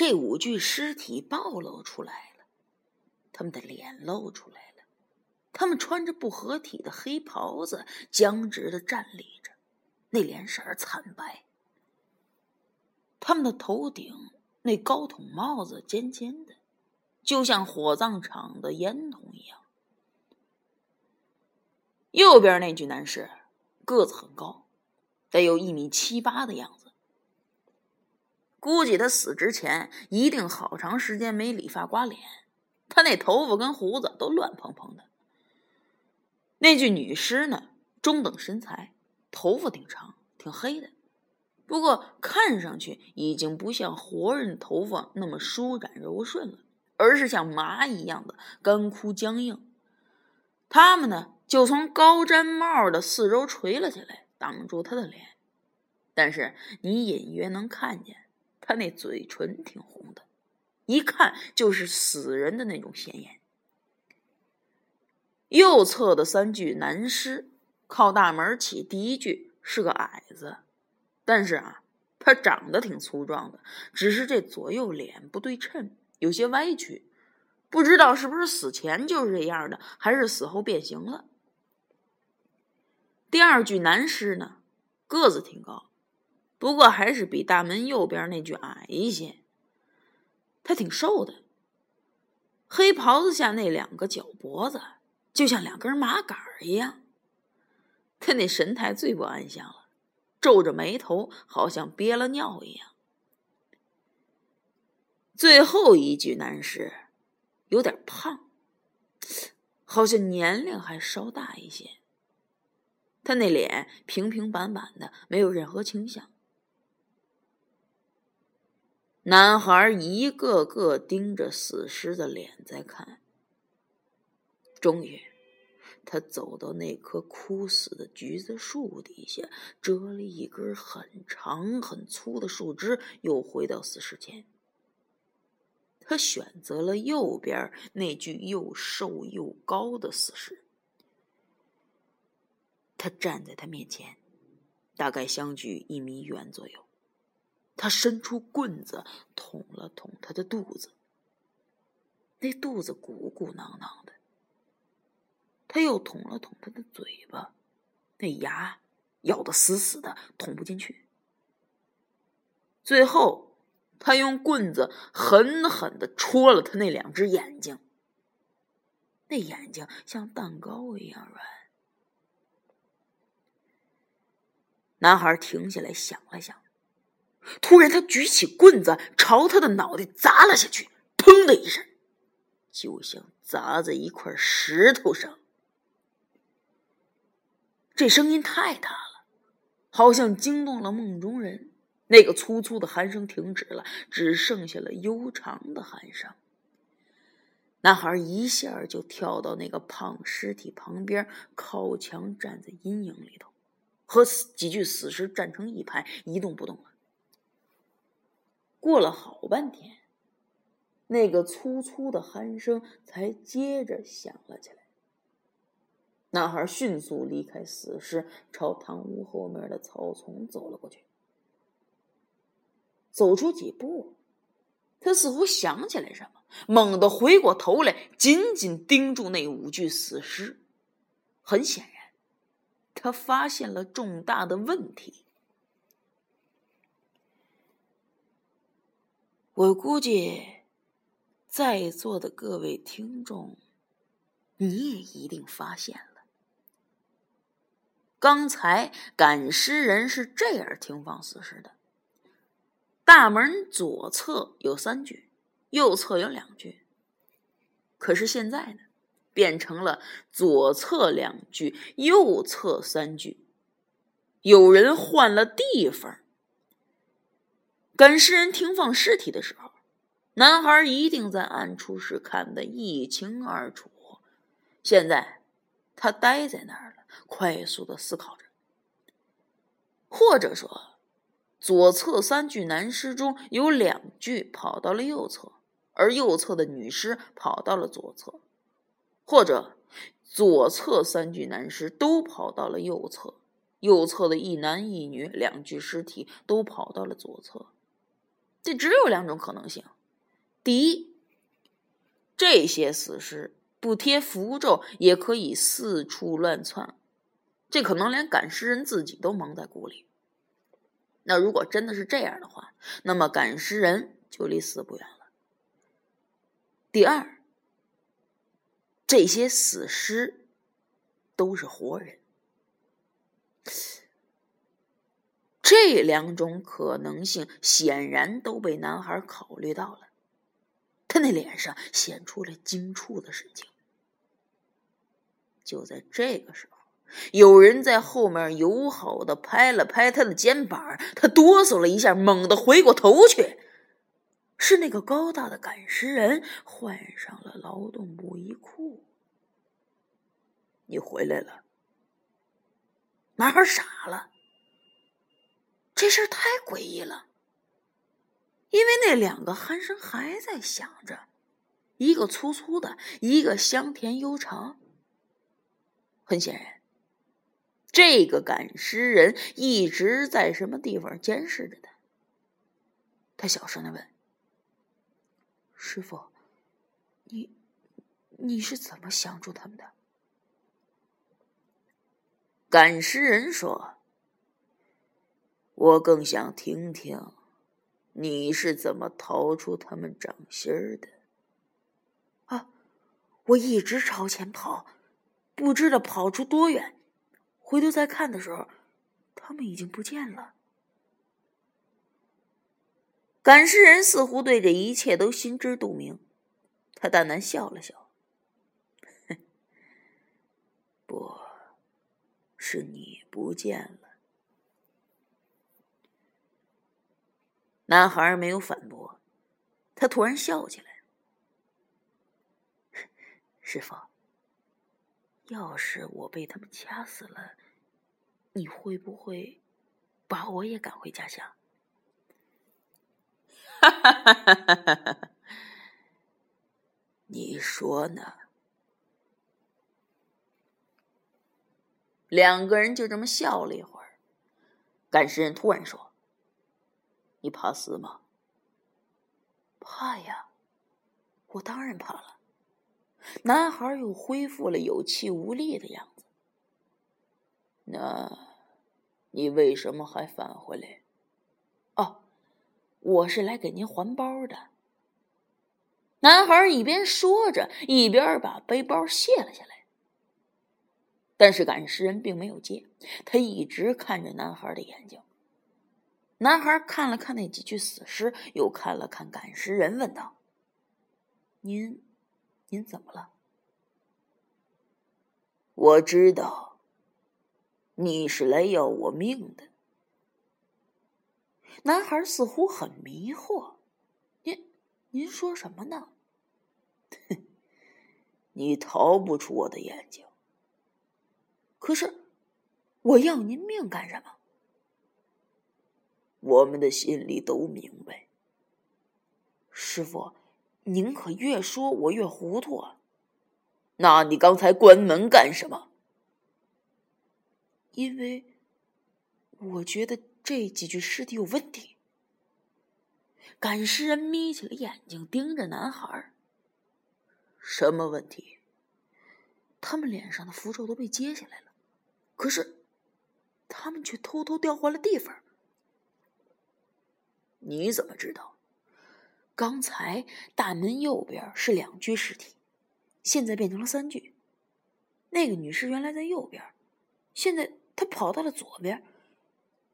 这五具尸体暴露出来了，他们的脸露出来了，他们穿着不合体的黑袍子，僵直的站立着，那脸色惨白。他们的头顶那高筒帽子尖尖的，就像火葬场的烟筒一样。右边那具男士个子很高，得有一米七八的样子。估计他死之前一定好长时间没理发刮脸，他那头发跟胡子都乱蓬蓬的。那具女尸呢，中等身材，头发挺长，挺黑的，不过看上去已经不像活人头发那么舒展柔顺了，而是像麻一样的干枯僵硬。他们呢，就从高毡帽的四周垂了下来，挡住他的脸，但是你隐约能看见。他那嘴唇挺红的，一看就是死人的那种鲜艳。右侧的三具男尸，靠大门起，第一具是个矮子，但是啊，他长得挺粗壮的，只是这左右脸不对称，有些歪曲，不知道是不是死前就是这样的，还是死后变形了。第二具男尸呢，个子挺高。不过还是比大门右边那具矮一些。他挺瘦的，黑袍子下那两个脚脖子就像两根麻杆一样。他那神态最不安详了，皱着眉头，好像憋了尿一样。最后一具男士有点胖，好像年龄还稍大一些。他那脸平平板板的，没有任何倾向。男孩一个个盯着死尸的脸在看，终于，他走到那棵枯死的橘子树底下，折了一根很长很粗的树枝，又回到死尸前。他选择了右边那具又瘦又高的死尸。他站在他面前，大概相距一米远左右。他伸出棍子捅了捅他的肚子，那肚子鼓鼓囊囊的。他又捅了捅他的嘴巴，那牙咬得死死的，捅不进去。最后，他用棍子狠狠的戳了他那两只眼睛，那眼睛像蛋糕一样软。男孩停下来想了想。突然，他举起棍子朝他的脑袋砸了下去，砰的一声，就像砸在一块石头上。这声音太大了，好像惊动了梦中人。那个粗粗的鼾声停止了，只剩下了悠长的鼾声。男孩一下就跳到那个胖尸体旁边，靠墙站在阴影里头，和几具死尸站成一排，一动不动了。过了好半天，那个粗粗的鼾声才接着响了起来。男孩迅速离开死尸，朝堂屋后面的草丛走了过去。走出几步，他似乎想起来什么，猛地回过头来，紧紧盯住那五具死尸。很显然，他发现了重大的问题。我估计，在座的各位听众，你也一定发现了。刚才赶尸人是这样停放死尸的：大门左侧有三具，右侧有两具。可是现在呢，变成了左侧两具，右侧三具。有人换了地方。赶尸人停放尸体的时候，男孩一定在暗处时看得一清二楚。现在，他呆在那儿了，快速的思考着。或者说，左侧三具男尸中有两具跑到了右侧，而右侧的女尸跑到了左侧；或者，左侧三具男尸都跑到了右侧，右侧的一男一女两具尸体都跑到了左侧。这只有两种可能性：第一，这些死尸不贴符咒也可以四处乱窜，这可能连赶尸人自己都蒙在鼓里。那如果真的是这样的话，那么赶尸人就离死不远了。第二，这些死尸都是活人。这两种可能性显然都被男孩考虑到了，他那脸上显出了惊触的神情。就在这个时候，有人在后面友好的拍了拍他的肩膀，他哆嗦了一下，猛地回过头去，是那个高大的赶尸人换上了劳动布衣裤。你回来了，男孩傻了。这事儿太诡异了，因为那两个鼾声还在响着，一个粗粗的，一个香甜悠长。很显然，这个赶尸人一直在什么地方监视着他。他小声的问：“师傅，你你是怎么降住他们的？”赶尸人说。我更想听听，你是怎么逃出他们掌心的？啊，我一直朝前跑，不知道跑出多远，回头再看的时候，他们已经不见了。赶尸人似乎对这一切都心知肚明，他淡淡笑了笑：“ 不是你不见了。”男孩没有反驳，他突然笑起来。师傅，要是我被他们掐死了，你会不会把我也赶回家乡？哈！你说呢？两个人就这么笑了一会儿，赶尸人突然说。你怕死吗？怕呀，我当然怕了。男孩又恢复了有气无力的样子。那，你为什么还返回来？哦，我是来给您还包的。男孩一边说着，一边把背包卸了下来。但是赶尸人并没有接，他一直看着男孩的眼睛。男孩看了看那几具死尸，又看了看赶尸人，问道：“您，您怎么了？”我知道，你是来要我命的。男孩似乎很迷惑：“您，您说什么呢？”“ 你逃不出我的眼睛。”“可是，我要您命干什么？”我们的心里都明白，师傅，您可越说我越糊涂啊！那你刚才关门干什么？因为我觉得这几具尸体有问题。赶尸人眯起了眼睛，盯着男孩。什么问题？他们脸上的符咒都被揭下来了，可是他们却偷偷调换了地方。你怎么知道？刚才大门右边是两具尸体，现在变成了三具。那个女尸原来在右边，现在她跑到了左边，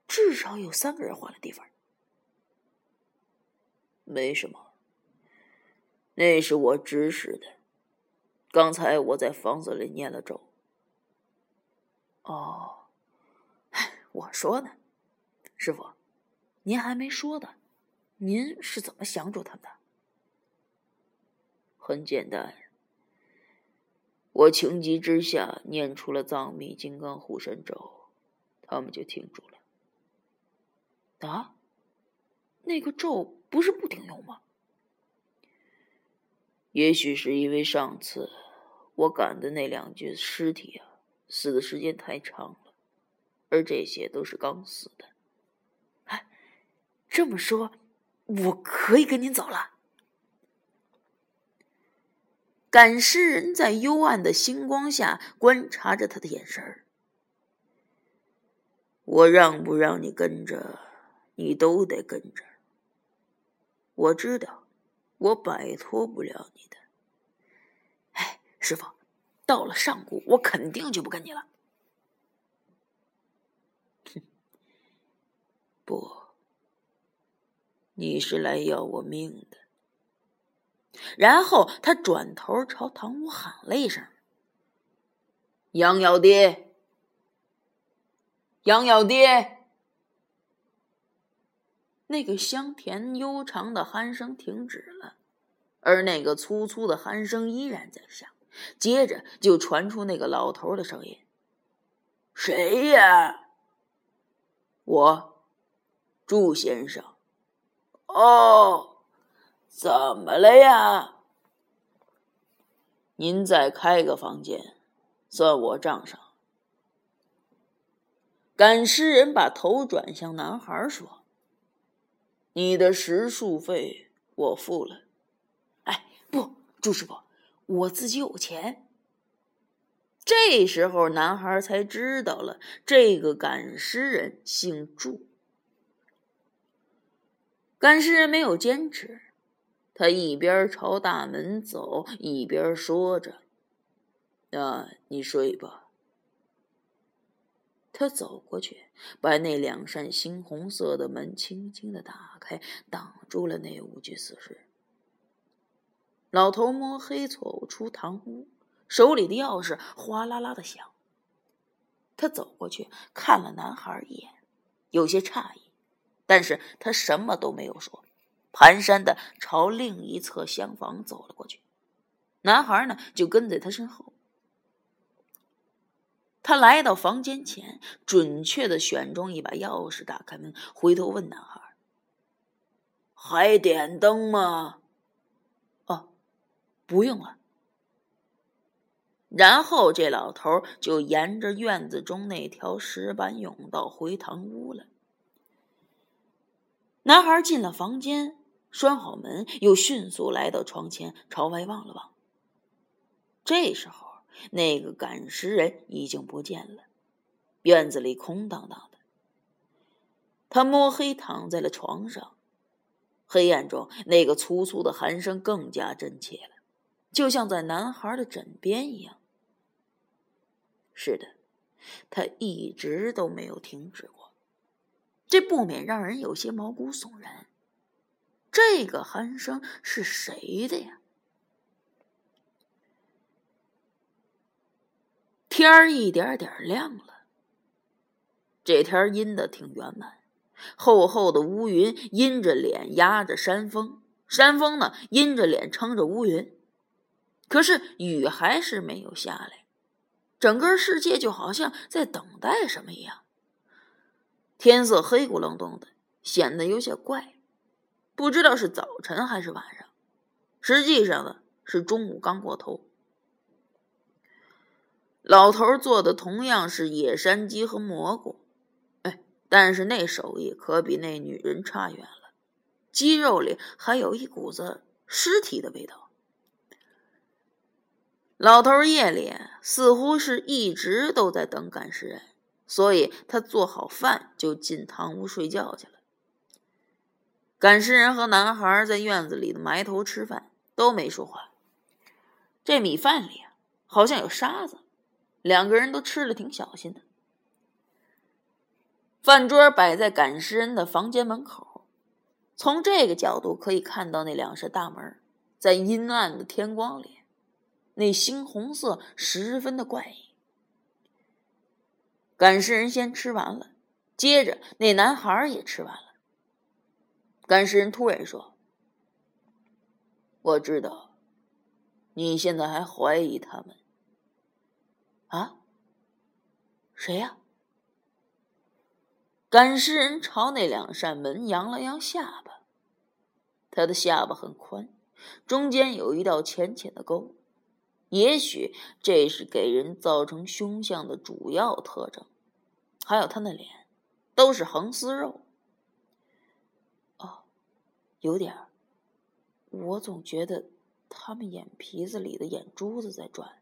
至少有三个人换了地方。没什么，那是我指使的。刚才我在房子里念了咒。哦，我说呢，师傅。您还没说的，您是怎么降住他们的？很简单，我情急之下念出了藏密金刚护身咒，他们就停住了。啊，那个咒不是不顶用吗？也许是因为上次我赶的那两具尸体啊，死的时间太长了，而这些都是刚死的。这么说，我可以跟您走了。赶尸人在幽暗的星光下观察着他的眼神儿。我让不让你跟着，你都得跟着。我知道，我摆脱不了你的。哎，师傅，到了上古，我肯定就不跟你了。哼，不，你是来要我命的。然后他转头朝堂屋喊了一声：“杨小爹，杨小爹。”那个香甜悠长的鼾声停止了，而那个粗粗的鼾声依然在响。接着就传出那个老头的声音：“谁呀？”“我，祝先生。”“哦。”怎么了呀？您再开个房间，算我账上。赶尸人把头转向男孩，说：“你的食宿费我付了。”哎，不，朱师傅，我自己有钱。这时候，男孩才知道了，这个赶尸人姓祝。赶尸没有坚持。他一边朝大门走，一边说着：“那你睡吧。”他走过去，把那两扇猩红色的门轻轻的打开，挡住了那五具死尸。老头摸黑走出堂屋，手里的钥匙哗啦啦的响。他走过去看了男孩一眼，有些诧异，但是他什么都没有说。蹒跚的朝另一侧厢房走了过去，男孩呢就跟在他身后。他来到房间前，准确的选中一把钥匙，打开门，回头问男孩：“还点灯吗？”“哦，不用了。”然后这老头就沿着院子中那条石板甬道回堂屋了。男孩进了房间。拴好门，又迅速来到床前，朝外望了望。这时候，那个赶尸人已经不见了，院子里空荡荡的。他摸黑躺在了床上，黑暗中，那个粗粗的鼾声更加真切了，就像在男孩的枕边一样。是的，他一直都没有停止过，这不免让人有些毛骨悚然。这个鼾声是谁的呀？天儿一点点亮了。这天阴的挺圆满，厚厚的乌云阴着脸压着山峰，山峰呢阴着脸撑着乌云。可是雨还是没有下来，整个世界就好像在等待什么一样。天色黑咕隆咚的，显得有些怪。不知道是早晨还是晚上，实际上呢是中午刚过头。老头做的同样是野山鸡和蘑菇，哎，但是那手艺可比那女人差远了，鸡肉里还有一股子尸体的味道。老头夜里似乎是一直都在等赶尸人，所以他做好饭就进堂屋睡觉去了。赶尸人和男孩在院子里的埋头吃饭，都没说话。这米饭里啊，好像有沙子，两个人都吃的挺小心的。饭桌摆在赶尸人的房间门口，从这个角度可以看到那两扇大门，在阴暗的天光里，那猩红色十分的怪异。赶尸人先吃完了，接着那男孩也吃完了。赶尸人突然说：“我知道，你现在还怀疑他们。啊？谁呀？”赶尸人朝那两扇门扬了扬下巴，他的下巴很宽，中间有一道浅浅的沟，也许这是给人造成凶相的主要特征。还有他那脸，都是横丝肉。哦有点儿。我总觉得他们眼皮子里的眼珠子在转。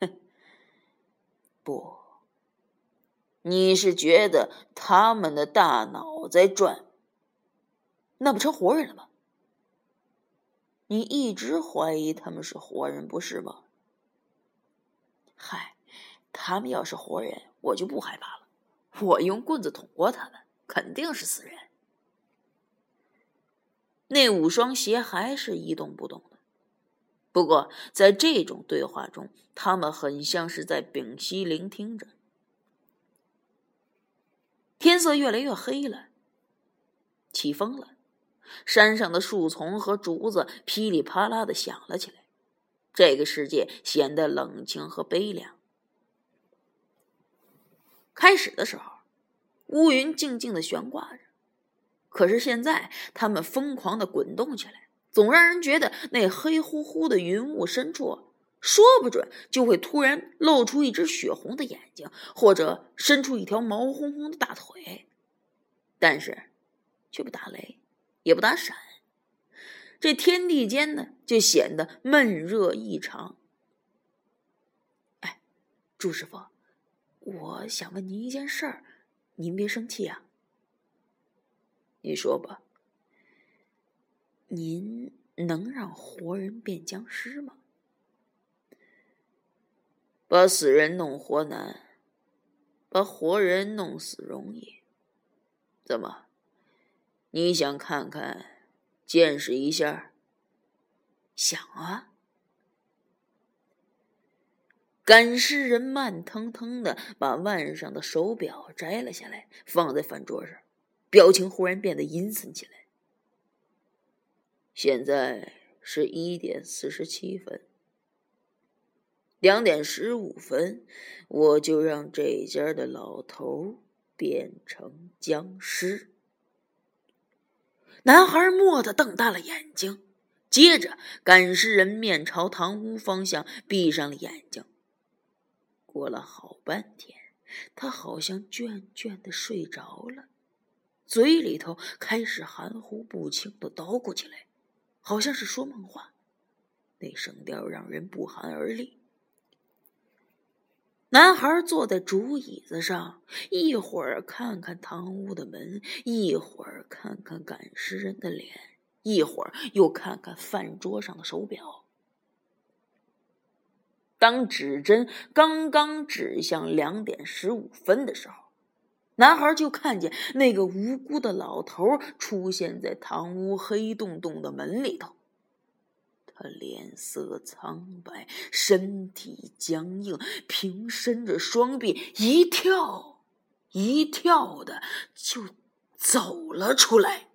哼，不，你是觉得他们的大脑在转？那不成活人了吗？你一直怀疑他们是活人，不是吗？嗨，他们要是活人，我就不害怕了。我用棍子捅过他们，肯定是死人。那五双鞋还是一动不动的。不过，在这种对话中，他们很像是在屏息聆听着。天色越来越黑了，起风了，山上的树丛和竹子噼里啪啦的响了起来。这个世界显得冷清和悲凉。开始的时候，乌云静静的悬挂着，可是现在，它们疯狂的滚动起来，总让人觉得那黑乎乎的云雾深处，说不准就会突然露出一只血红的眼睛，或者伸出一条毛烘烘的大腿，但是，却不打雷，也不打闪。这天地间呢，就显得闷热异常。哎，朱师傅，我想问您一件事儿，您别生气啊。你说吧。您能让活人变僵尸吗？把死人弄活难，把活人弄死容易。怎么？你想看看？见识一下，想啊！赶尸人慢腾腾的把腕上的手表摘了下来，放在饭桌上，表情忽然变得阴森起来。现在是一点四十七分，两点十五分，我就让这家的老头变成僵尸。男孩蓦地瞪大了眼睛，接着赶尸人面朝堂屋方向闭上了眼睛。过了好半天，他好像倦倦的睡着了，嘴里头开始含糊不清的叨咕起来，好像是说梦话，那声调让人不寒而栗。男孩坐在竹椅子上，一会儿看看堂屋的门，一会儿看看赶尸人的脸，一会儿又看看饭桌上的手表。当指针刚刚指向两点十五分的时候，男孩就看见那个无辜的老头出现在堂屋黑洞洞的门里头。他脸色苍白，身体僵硬，平伸着双臂，一跳一跳的就走了出来。